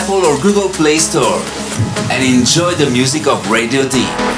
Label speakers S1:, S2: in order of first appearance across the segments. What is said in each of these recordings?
S1: Apple or Google Play Store and enjoy the music of Radio D.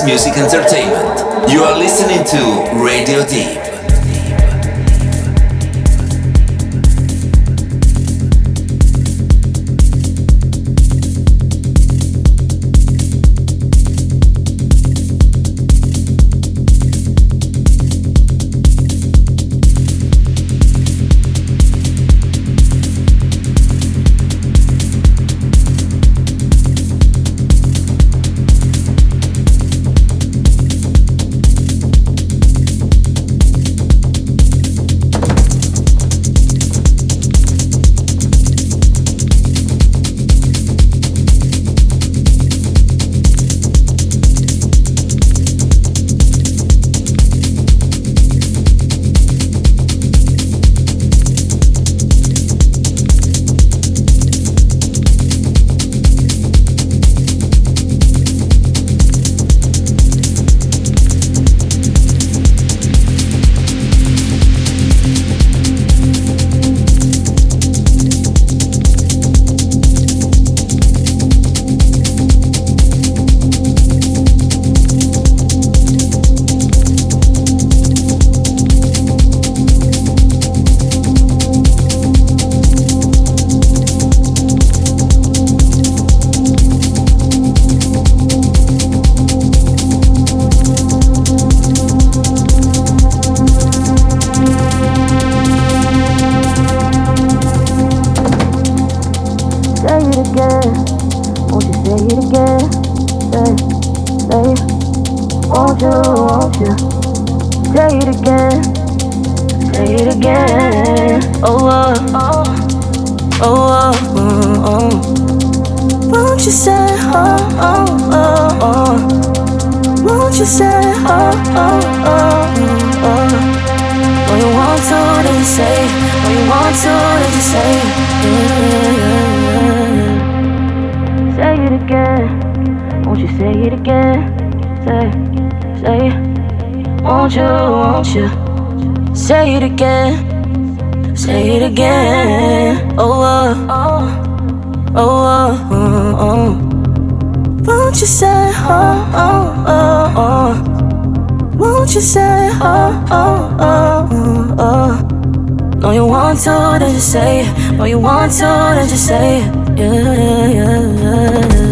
S1: music entertainment. You are listening to Radio Deep.
S2: Say What you want to, then you say. Yeah. Say it. Again. Say, say, won't you, won't you say it again? Say it again, Oh uh, oh, you say oh oh oh oh? Won't you say oh oh oh oh? No you want to, then just say it. Yeah, yeah, yeah.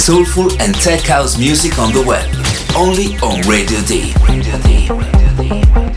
S1: Soulful and tech house music on the web. Only on Radio Deep. Radio Deep. Radio Deep.